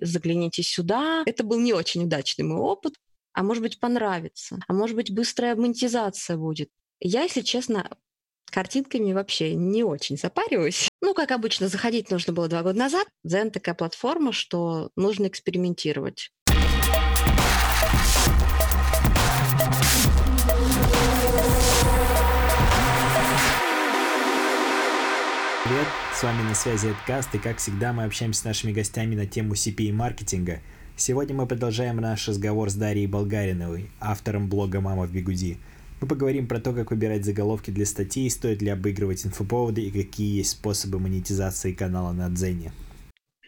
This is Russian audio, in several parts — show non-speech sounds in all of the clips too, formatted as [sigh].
загляните сюда. Это был не очень удачный мой опыт, а может быть понравится, а может быть быстрая монетизация будет. Я, если честно, картинками вообще не очень запариваюсь. [laughs] Ну, как обычно, заходить нужно было два года назад. Zen такая платформа, что нужно экспериментировать. С вами на связи Эдкаст, и как всегда мы общаемся с нашими гостями на тему CPA-маркетинга. Сегодня мы продолжаем наш разговор с Дарьей Болгариновой, автором блога «Мама в бигуди». Мы поговорим про то, как выбирать заголовки для статей, стоит ли обыгрывать инфоповоды и какие есть способы монетизации канала на Дзене.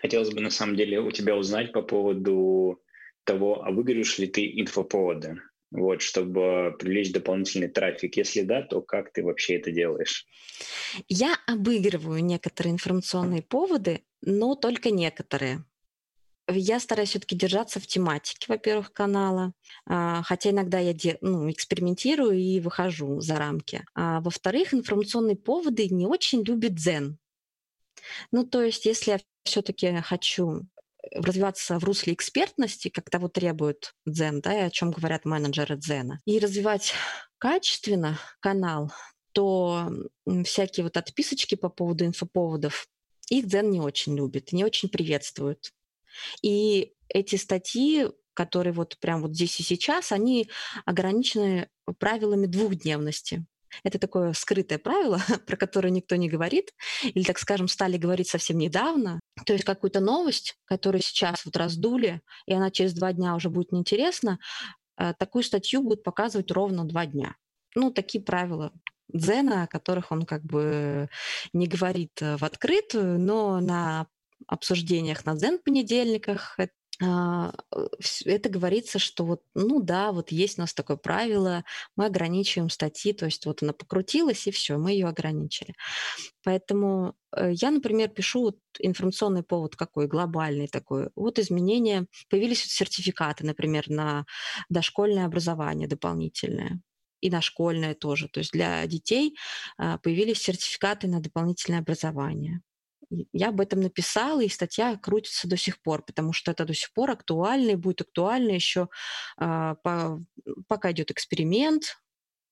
Хотелось бы на самом деле у тебя узнать по поводу того, обыгрываешь ли ты инфоповоды вот, чтобы привлечь дополнительный трафик? Если да, то как ты вообще это делаешь? Я обыгрываю некоторые информационные поводы, но только некоторые. Я стараюсь все-таки держаться в тематике, во-первых, канала, а, хотя иногда я ну, экспериментирую и выхожу за рамки. А во-вторых, информационные поводы не очень любят дзен. Ну, то есть, если я все-таки хочу развиваться в русле экспертности, как того требует Дзен, да, и о чем говорят менеджеры Дзена, и развивать качественно канал, то всякие вот отписочки по поводу инфоповодов, их Дзен не очень любит, не очень приветствует. И эти статьи, которые вот прям вот здесь и сейчас, они ограничены правилами двухдневности. Это такое скрытое правило, [laughs] про которое никто не говорит, или, так скажем, стали говорить совсем недавно. То есть какую-то новость, которую сейчас вот раздули, и она через два дня уже будет неинтересна, э, такую статью будут показывать ровно два дня. Ну, такие правила Дзена, о которых он как бы не говорит э, в открытую, но на обсуждениях на Дзен-понедельниках это говорится, что вот, ну да, вот есть у нас такое правило, мы ограничиваем статьи, то есть вот она покрутилась, и все, мы ее ограничили. Поэтому э, я, например, пишу вот информационный повод какой, глобальный такой. Вот изменения, появились вот сертификаты, например, на дошкольное образование дополнительное и на школьное тоже. То есть для детей а, появились сертификаты на дополнительное образование. Я об этом написала, и статья крутится до сих пор, потому что это до сих пор актуально и будет актуально еще а, по, пока идет эксперимент,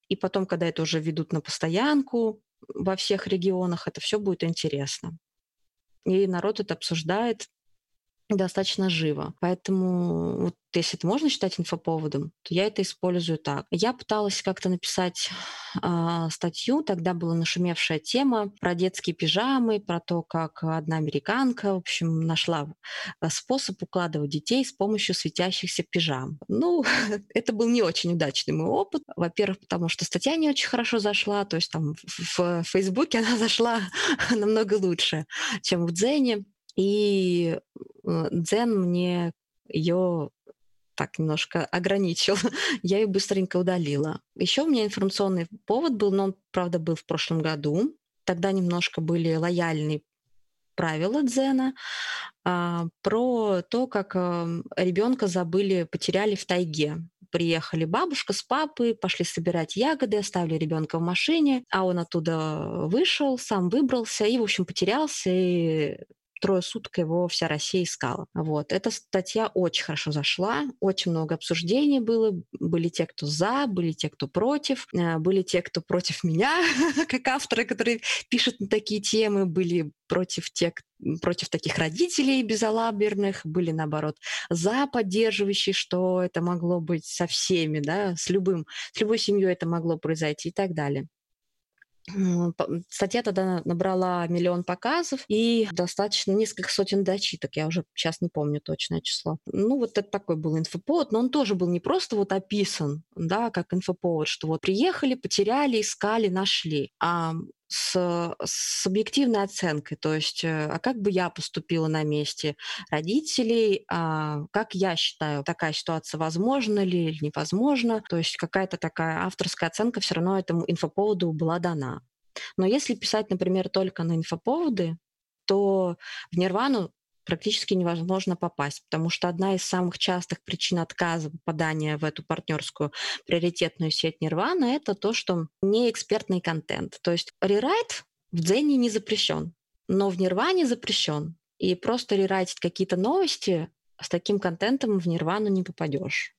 и потом, когда это уже ведут на постоянку во всех регионах, это все будет интересно. И народ это обсуждает достаточно живо. Поэтому вот если это можно считать инфоповодом, то я это использую так. Я пыталась как-то написать э, статью, тогда была нашумевшая тема про детские пижамы, про то, как одна американка, в общем, нашла а, способ укладывать детей с помощью светящихся пижам. Ну, [laughs] это был не очень удачный мой опыт. Во-первых, потому что статья не очень хорошо зашла, то есть там в, в Фейсбуке [laughs] она зашла [laughs] намного лучше, чем в Дзене. И э, Дзен мне ее так немножко ограничил. [laughs] Я ее быстренько удалила. Еще у меня информационный повод был, но он, правда, был в прошлом году. Тогда немножко были лояльные правила Дзена а, про то, как а, ребенка забыли, потеряли в тайге. Приехали бабушка с папой, пошли собирать ягоды, оставили ребенка в машине, а он оттуда вышел, сам выбрался и, в общем, потерялся, и трое суток его вся Россия искала. Вот. Эта статья очень хорошо зашла, очень много обсуждений было. Были те, кто за, были те, кто против, э, были те, кто против меня, [laughs] как авторы, которые пишут на такие темы, были против тех, против таких родителей безалаберных, были, наоборот, за поддерживающие, что это могло быть со всеми, да, с любым, с любой семьей это могло произойти и так далее. Статья тогда набрала миллион показов и достаточно несколько сотен дочиток. Я уже сейчас не помню точное число. Ну, вот это такой был инфоповод, но он тоже был не просто вот описан, да, как инфоповод, что вот приехали, потеряли, искали, нашли, а с, с объективной оценкой, то есть, э, а как бы я поступила на месте родителей, а как я считаю, такая ситуация возможна ли или невозможна, то есть какая-то такая авторская оценка все равно этому инфоповоду была дана. Но если писать, например, только на инфоповоды, то в Нирвану практически невозможно попасть, потому что одна из самых частых причин отказа попадания в эту партнерскую приоритетную сеть Нирвана это то, что не экспертный контент. То есть рерайт в Дзене не запрещен, но в Нирване запрещен. И просто рерайтить какие-то новости с таким контентом в нирвану не попадешь.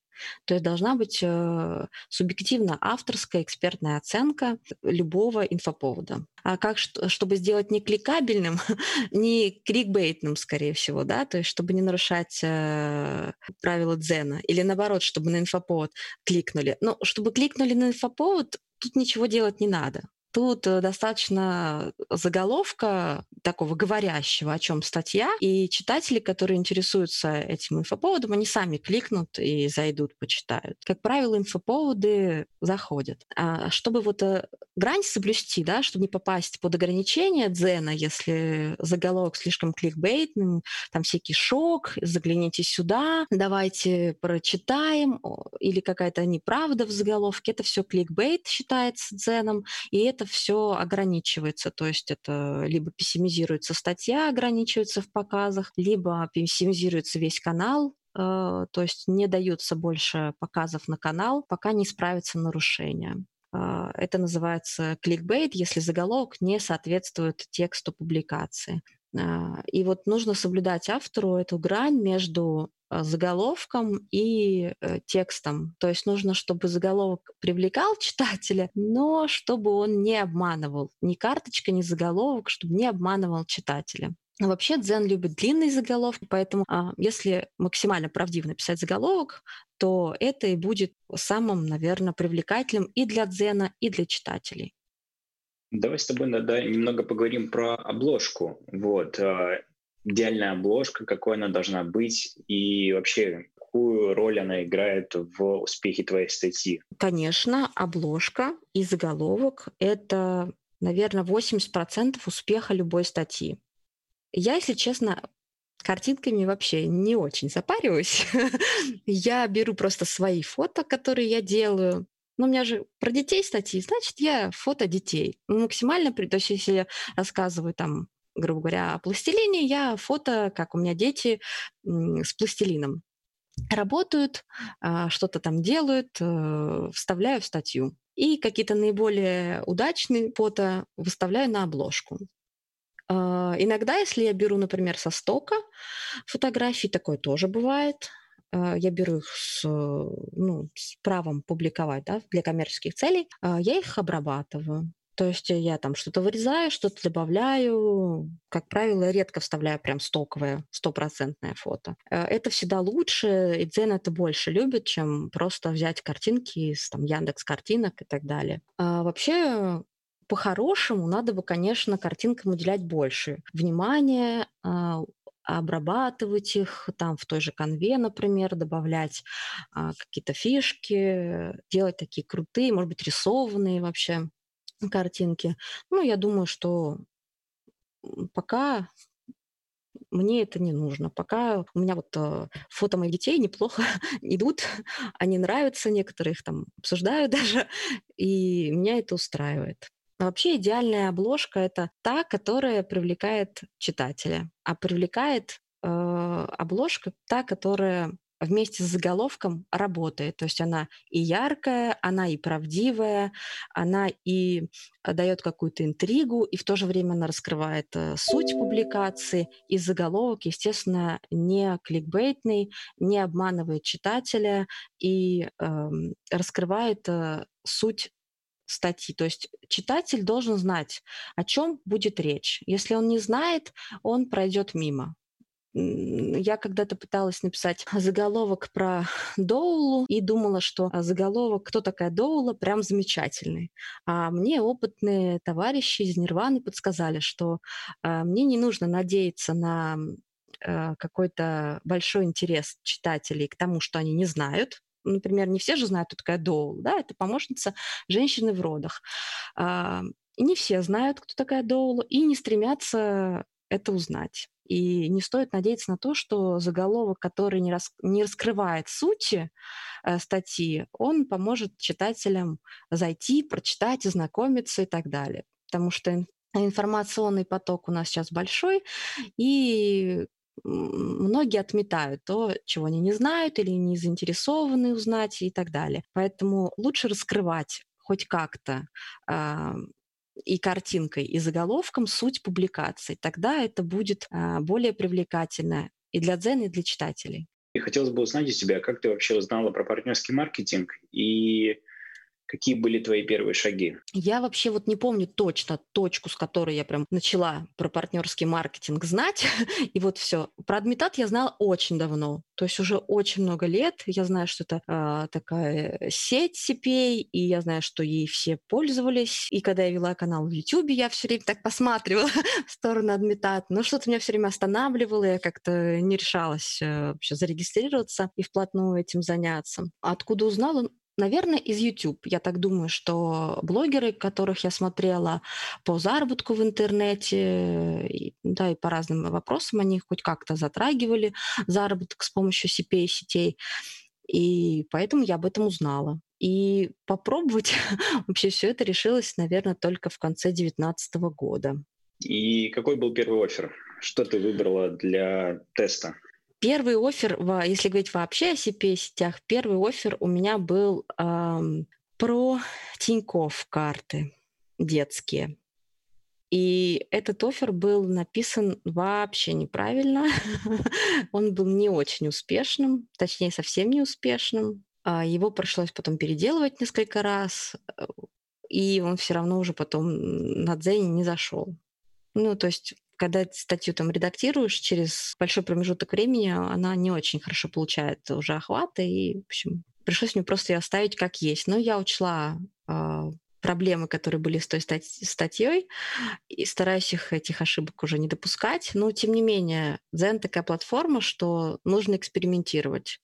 То есть должна быть э, субъективно авторская экспертная оценка любого инфоповода. А как, чтобы сделать не кликабельным, [laughs] не крикбейтным, скорее всего, да, то есть чтобы не нарушать э, правила дзена, или наоборот, чтобы на инфоповод кликнули. Но чтобы кликнули на инфоповод, тут ничего делать не надо. Тут э, достаточно заголовка такого говорящего, о чем статья, и читатели, которые интересуются этим инфоповодом, они сами кликнут и зайдут, почитают. Как правило, инфоповоды заходят. А чтобы вот э, грань соблюсти, да, чтобы не попасть под ограничение дзена, если заголовок слишком кликбейтным, там всякий шок, загляните сюда, давайте прочитаем, или какая-то неправда в заголовке, это все кликбейт считается дзеном, и это все ограничивается, то есть это либо пессимизируется статья, ограничивается в показах, либо пессимизируется весь канал, э, то есть не даются больше показов на канал, пока не справится нарушение. Э, это называется кликбейт, если заголовок не соответствует тексту публикации. Э, и вот нужно соблюдать автору эту грань между а, заголовком и э, текстом. То есть нужно, чтобы заголовок привлекал читателя, но чтобы он не обманывал. Ни карточка, ни заголовок, чтобы не обманывал читателя. Вообще Дзен любит длинные заголовки, поэтому а, если максимально правдиво написать заголовок, то это и будет самым, наверное, привлекательным и для Дзена, и для читателей. Давай с тобой тогда немного поговорим про обложку. Вот. А, идеальная обложка, какой она должна быть и вообще какую роль она играет в успехе твоей статьи? Конечно, обложка и заголовок — это, наверное, 80% успеха любой статьи. Я, если честно, картинками вообще не очень запариваюсь. [laughs] я беру просто свои фото, которые я делаю, но у меня же про детей статьи, значит, я фото детей. Максимально, то есть если я рассказываю там грубо говоря, о пластилине, я фото, как у меня дети с пластилином работают, а, что-то там делают, э, вставляю в статью. И какие-то наиболее удачные фото выставляю на обложку. А, иногда, если я беру, например, со стока фотографий, такое тоже бывает. А, я беру их с, ну, с правом публиковать да, для коммерческих целей, я их обрабатываю. То есть э, я там что-то вырезаю, что-то добавляю. Как правило, редко вставляю прям стоковое, стопроцентное фото. Э, это всегда лучше, и Дзен это больше любит, чем просто взять картинки из там, Яндекс картинок и так далее. А вообще, по-хорошему, надо бы, конечно, картинкам уделять больше внимания, а, обрабатывать их там в той же конве, например, добавлять а, какие-то фишки, делать такие крутые, может быть, рисованные вообще картинки. Ну, я думаю, что пока мне это не нужно. Пока у меня вот э, фото моих детей неплохо [laughs] идут, они нравятся, некоторые их там обсуждаю [laughs] даже, и меня это устраивает. А вообще идеальная обложка это та, которая привлекает читателя, а привлекает э, обложка та, которая вместе с заголовком работает. То есть она и яркая, она и правдивая, она и э, дает какую-то интригу, и в то же время она раскрывает э, суть публикации, и заголовок, естественно, не кликбейтный, не обманывает читателя и э, раскрывает э, суть статьи. То есть читатель должен знать, о чем будет речь. Если он не знает, он пройдет мимо. Я когда-то пыталась написать [laughs] заголовок про Доулу и думала, что заголовок «Кто такая Доула?» прям замечательный. А мне опытные товарищи из Нирваны подсказали, что а, мне не нужно надеяться на а, какой-то большой интерес читателей к тому, что они не знают, например, не все же знают, кто такая Доул, да, это помощница женщины в родах. А, не все знают, кто такая Доула, и не стремятся это узнать. И не стоит надеяться на то, что заголовок, который не, рас, не раскрывает сути э, статьи, он поможет читателям зайти, прочитать, ознакомиться и так далее. Потому что информационный поток у нас сейчас большой, и многие отметают то, чего они не знают или не заинтересованы узнать и так далее. Поэтому лучше раскрывать хоть как-то э, и картинкой, и заголовком суть публикации. Тогда это будет а, более привлекательно и для дзен, и для читателей. И хотелось бы узнать у тебя, как ты вообще узнала про партнерский маркетинг и Какие были твои первые шаги? Я вообще вот не помню точно точку, с которой я прям начала про партнерский маркетинг знать. [laughs] И вот все. Про Адмитат я знала очень давно. То есть уже очень много лет. Я знаю, что это э, такая сеть CPA, и я знаю, что ей все пользовались. И когда я вела канал в YouTube, я все время так посматривала [laughs] в сторону Адмитат. Но что-то меня все время останавливало. Я как-то не решалась э, вообще зарегистрироваться и вплотную этим заняться. Откуда узнала? Наверное, из YouTube. Я так думаю, что блогеры, которых я смотрела по заработку в интернете, да, и по разным вопросам, они хоть как-то затрагивали заработок с помощью CPA-сетей. И поэтому я об этом узнала. И попробовать [laughs] вообще все это решилось, наверное, только в конце 2019 года. И какой был первый офер? Что ты выбрала для теста? Первый офер, если говорить вообще о CPA-сетях, первый офер у меня был эм, про Тинькофф карты детские. И этот офер был написан вообще неправильно. [laughs] Он был не очень успешным, точнее, совсем не успешным. А его пришлось потом переделывать несколько раз, э, и он все равно уже потом на Дзене не зашел. Ну, то есть когда статью там редактируешь, через большой промежуток времени она не очень хорошо получает уже охваты, и, в общем, пришлось мне просто ее оставить как есть. Но я учла э, проблемы, которые были с той стать- статьей, и стараюсь их, этих ошибок уже не допускать. Но, тем не менее, Zen такая платформа, что нужно экспериментировать.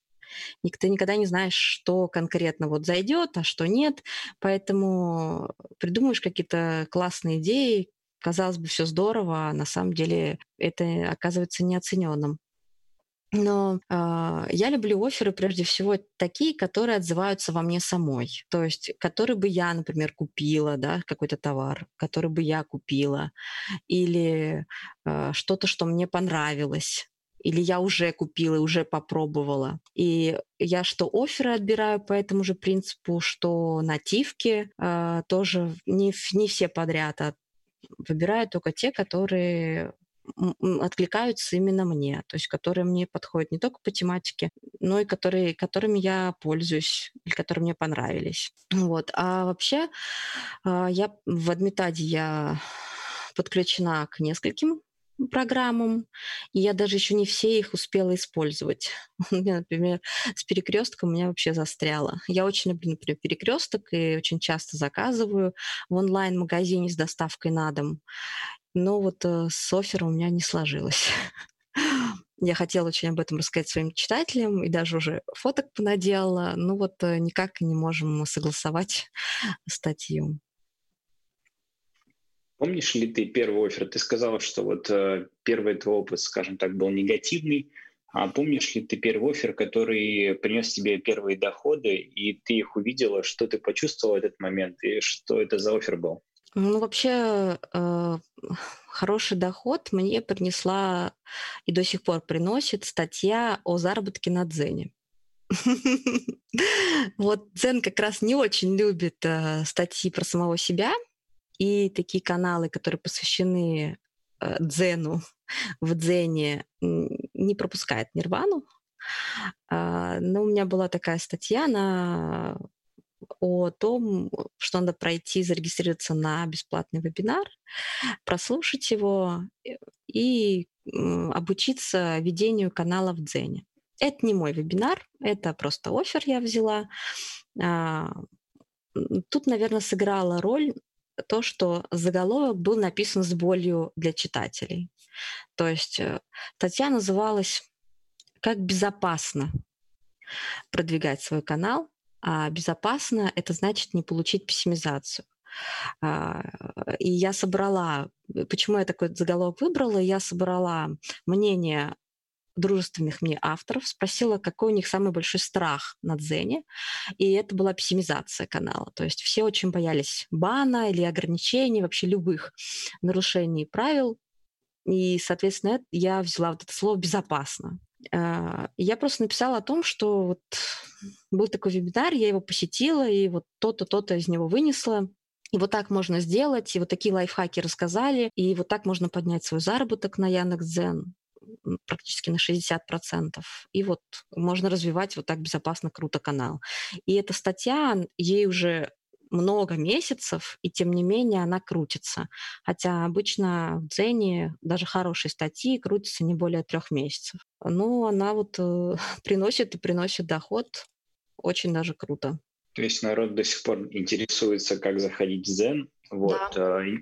Никто никогда не знаешь, что конкретно вот зайдет, а что нет. Поэтому придумаешь какие-то классные идеи, казалось бы, все здорово, а на самом деле это оказывается неоцененным. Но э, я люблю оферы прежде всего такие, которые отзываются во мне самой. То есть, которые бы я, например, купила, да, какой-то товар, который бы я купила, или э, что-то, что мне понравилось или я уже купила уже попробовала. И я что оферы отбираю по этому же принципу, что нативки э, тоже не, не все подряд, а выбираю только те, которые откликаются именно мне, то есть которые мне подходят не только по тематике, но и которые, которыми я пользуюсь или которые мне понравились. Вот. А вообще а, я в Адмитаде я подключена к нескольким программам, и я даже еще не все их успела использовать. [laughs] У меня, например, с перекрестком у меня вообще застряло. Я очень люблю, например, перекресток и очень часто заказываю в онлайн-магазине с доставкой на дом. Но вот э, с оффером у меня не сложилось. [laughs] Я хотела очень об этом рассказать своим читателям и даже уже фоток понаделала, но вот э, никак не можем согласовать [laughs] статью. Помнишь ли ты первый офер? Ты сказала, что вот э, первый твой опыт, скажем так, был негативный. А помнишь ли ты первый офер, который принес тебе первые доходы, и ты их увидела, что ты почувствовала в этот момент, и что это за офер был? Ну, вообще, э, хороший доход мне принесла и до сих пор приносит статья о заработке на Дзене. [laughs] Вот Дзен как раз не очень любит э, статьи про самого себя, и такие каналы, которые посвящены э, дзену, [laughs] в дзене не пропускает нирвану. А, но у меня была такая статья на о том, что надо пройти, зарегистрироваться на бесплатный вебинар, прослушать его э, и обучиться ведению канала в Дзене. Это не мой вебинар, это просто офер я взяла. А, тут, наверное, сыграла роль то, что заголовок был написан с болью для читателей. То есть э, статья называлась «Как безопасно продвигать свой канал», а безопасно – это значит не получить пессимизацию. А, и я собрала, почему я такой заголовок выбрала, я собрала мнение дружественных мне авторов, спросила, какой у них самый большой страх на Дзене, и это была пессимизация канала. То есть все очень боялись бана или ограничений, вообще любых нарушений правил, и, соответственно, я взяла вот это слово «безопасно». А, я просто написала о том, что вот был такой вебинар, я его посетила, и вот то-то, то-то из него вынесла. И вот так можно сделать, и вот такие лайфхаки рассказали, и вот так можно поднять свой заработок на Яндекс.Дзен практически на 60%. И вот можно развивать вот так безопасно, круто канал. И эта статья, ей уже много месяцев, и тем не менее она крутится. Хотя обычно в Дзене даже хорошие статьи крутятся не более трех месяцев. Но она вот э, [laughs] приносит и приносит доход очень даже круто. То есть народ до сих пор интересуется, как заходить в Дзен. Вот. Да. Э,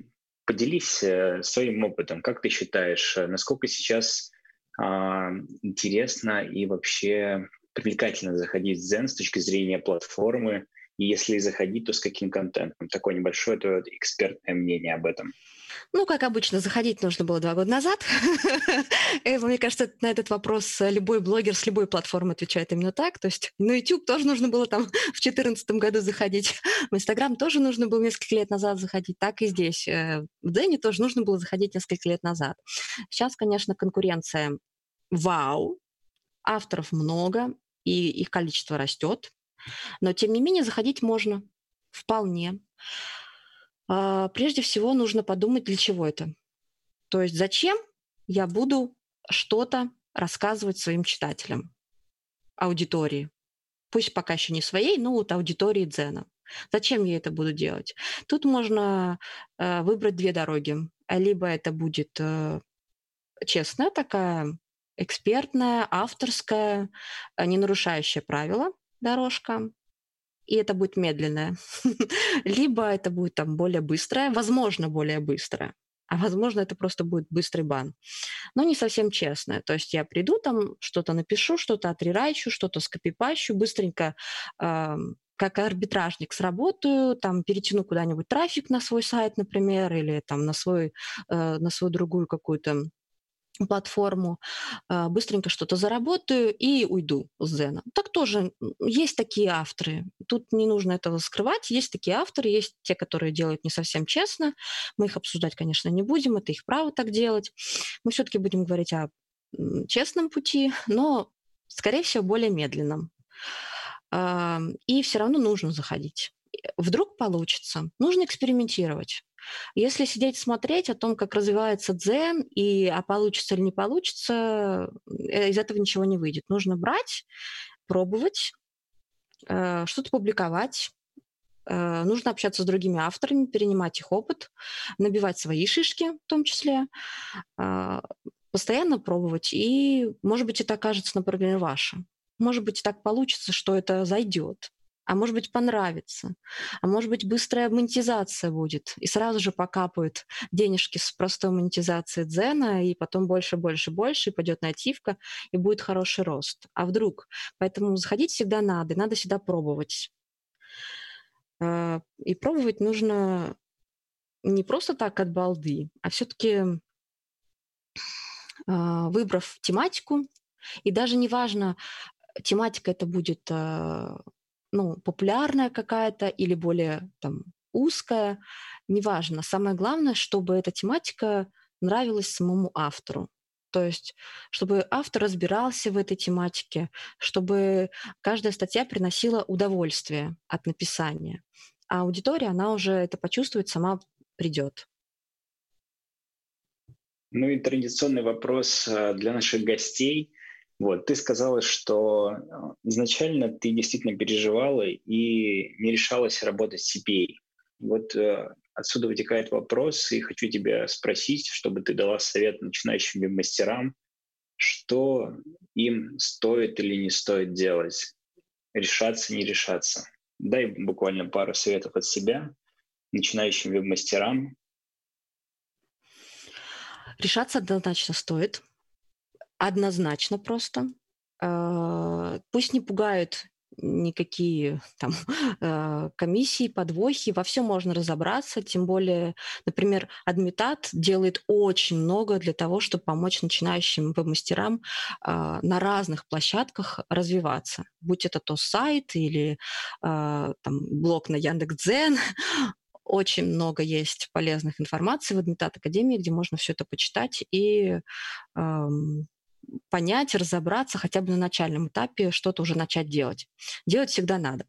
поделись э, своим опытом. Как ты считаешь, э, насколько сейчас интересно и вообще привлекательно заходить в Zen с точки зрения платформы, и если заходить, то с каким контентом? Такое небольшое твое экспертное мнение об этом. Ну, как обычно, заходить нужно было два года назад. [laughs] Мне кажется, на этот вопрос любой блогер с любой платформы отвечает именно так. То есть на YouTube тоже нужно было там [laughs] в 2014 году заходить. В Instagram тоже нужно было несколько лет назад заходить. Так и здесь. Э, в Дэнни тоже нужно было заходить несколько лет назад. Сейчас, конечно, конкуренция вау. Авторов много, и их количество растет. Но, тем не менее, заходить можно вполне. А, прежде всего нужно подумать, для чего это. То есть зачем я буду что-то рассказывать своим читателям, аудитории. Пусть пока еще не своей, но вот аудитории Дзена. Зачем я это буду делать? Тут можно э, выбрать две дороги. Либо это будет э, честная такая, экспертная, авторская, э, не нарушающая правила дорожка, и это будет медленное. [laughs] Либо это будет там более быстрое, возможно, более быстрое, а возможно, это просто будет быстрый бан. Но не совсем честное. То есть я приду там, что-то напишу, что-то отрирайчу, что-то скопипащу, быстренько э, как арбитражник сработаю, там перетяну куда-нибудь трафик на свой сайт, например, или там на, свой, э, на свою другую какую-то платформу, а, быстренько что-то заработаю и уйду с Зена. Так тоже есть такие авторы. Тут не нужно этого скрывать. Есть такие авторы, есть те, которые делают не совсем честно. Мы их обсуждать, конечно, не будем. Это их право так делать. Мы все-таки будем говорить о честном пути, но, скорее всего, более медленном. И все равно нужно заходить. Вдруг получится. Нужно экспериментировать. Если сидеть смотреть о том, как развивается дзен, и а получится или не получится, э, из этого ничего не выйдет. Нужно брать, пробовать, э, что-то публиковать, э, нужно общаться с другими авторами, перенимать их опыт, набивать свои шишки в том числе, постоянно пробовать. И, может быть, это окажется, например, ваше. Может быть, так получится, что это зайдет а может быть понравится, а может быть быстрая монетизация будет, и сразу же покапают денежки с простой монетизации дзена, и потом больше, больше, больше, и пойдет нативка, и будет хороший рост. А вдруг? Поэтому заходить всегда надо, и надо всегда пробовать. А, и пробовать нужно не просто так от балды, а все-таки а, выбрав тематику, и даже неважно, тематика это будет а, ну, популярная какая-то или более там, узкая, неважно. Самое главное, чтобы эта тематика нравилась самому автору. То есть, чтобы автор разбирался в этой тематике, чтобы каждая статья приносила удовольствие от написания. А аудитория, она уже это почувствует, сама придет. Ну и традиционный вопрос э, для наших гостей. Вот, ты сказала, что э, изначально ты действительно переживала и не решалась работать с CPA. Вот э, отсюда вытекает вопрос, и хочу тебя спросить, чтобы ты дала совет начинающим мастерам, что им стоит или не стоит делать, решаться, не решаться. Дай буквально пару советов от себя начинающим веб-мастерам. Решаться однозначно стоит – Однозначно просто. А, пусть не пугают никакие там а, [laughs] комиссии, подвохи, во всем можно разобраться, тем более, например, Адмитат делает очень много для того, чтобы помочь начинающим веб-мастерам а, на разных площадках развиваться, будь это то сайт или там, блог на Яндекс.Дзен, [laughs] очень много есть полезных информации в Адмитат Академии, где можно все это почитать и понять, разобраться хотя бы на начальном этапе, что-то уже начать делать. Делать всегда надо.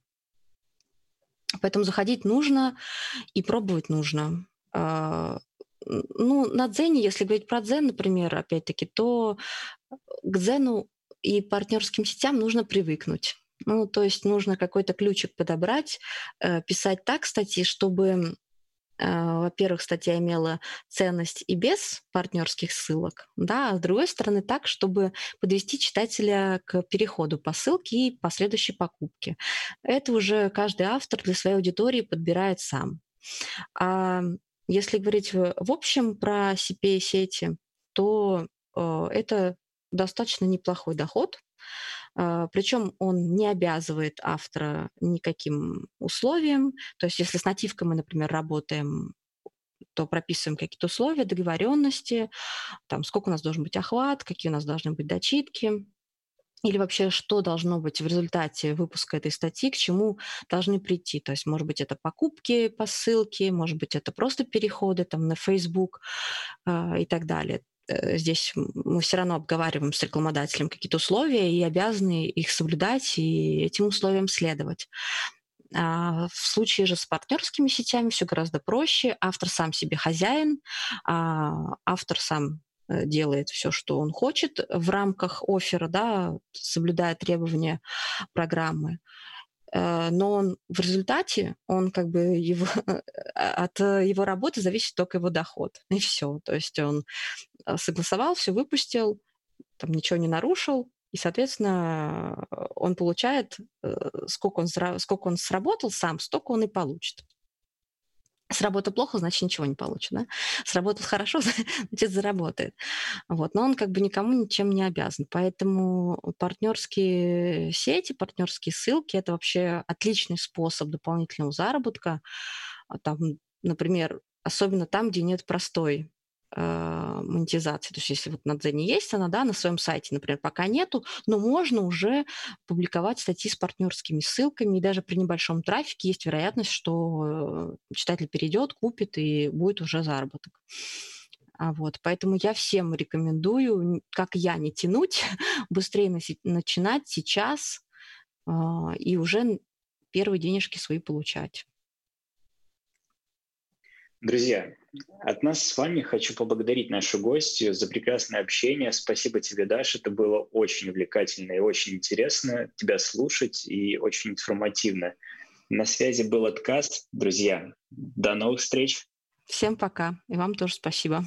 Поэтому заходить нужно и пробовать нужно. А, ну, на Дзене, если говорить про Дзен, например, опять-таки, то к Дзену и партнерским сетям нужно привыкнуть. Ну, то есть нужно какой-то ключик подобрать, э, писать так статьи, чтобы во-первых, статья имела ценность и без партнерских ссылок, да, а с другой стороны так, чтобы подвести читателя к переходу по ссылке и последующей покупке. Это уже каждый автор для своей аудитории подбирает сам. А если говорить в, общем про CPA-сети, то э, это достаточно неплохой доход, причем он не обязывает автора никаким условиям. То есть если с нативкой мы, например, работаем то прописываем какие-то условия, договоренности, там, сколько у нас должен быть охват, какие у нас должны быть дочитки, или вообще что должно быть в результате выпуска этой статьи, к чему должны прийти. То есть, может быть, это покупки по ссылке, может быть, это просто переходы там, на Facebook э, и так далее. Э, здесь мы все равно обговариваем с рекламодателем какие-то условия и обязаны их соблюдать и этим условиям следовать. А в случае же с партнерскими сетями все гораздо проще. Автор сам себе хозяин, а автор сам э, делает все, что он хочет в рамках оффера, да, соблюдая требования программы. Э, но он в результате, он как бы его, от его работы зависит только его доход. И все. То есть он э, согласовал, все выпустил, там ничего не нарушил, и, соответственно, он получает, э, сколько он, сколько он сработал сам, столько он и получит. Сработал плохо, значит, ничего не получит. Да? Сработал хорошо, [laughs] значит, заработает. Вот. Но он как бы никому ничем не обязан. Поэтому партнерские сети, партнерские ссылки – это вообще отличный способ дополнительного заработка. А там, например, особенно там, где нет простой монетизации. То есть если вот на Дзене есть она, да, на своем сайте, например, пока нету, но можно уже публиковать статьи с партнерскими ссылками, и даже при небольшом трафике есть вероятность, что э, читатель перейдет, купит, и будет уже заработок. А вот, поэтому я всем рекомендую, как я, не тянуть, [laughs] быстрее начинать сейчас э, и уже первые денежки свои получать. Друзья, от нас с вами хочу поблагодарить нашу гостью за прекрасное общение. Спасибо тебе, Даша. Это было очень увлекательно и очень интересно тебя слушать и очень информативно. На связи был отказ. Друзья, до новых встреч. Всем пока. И вам тоже спасибо.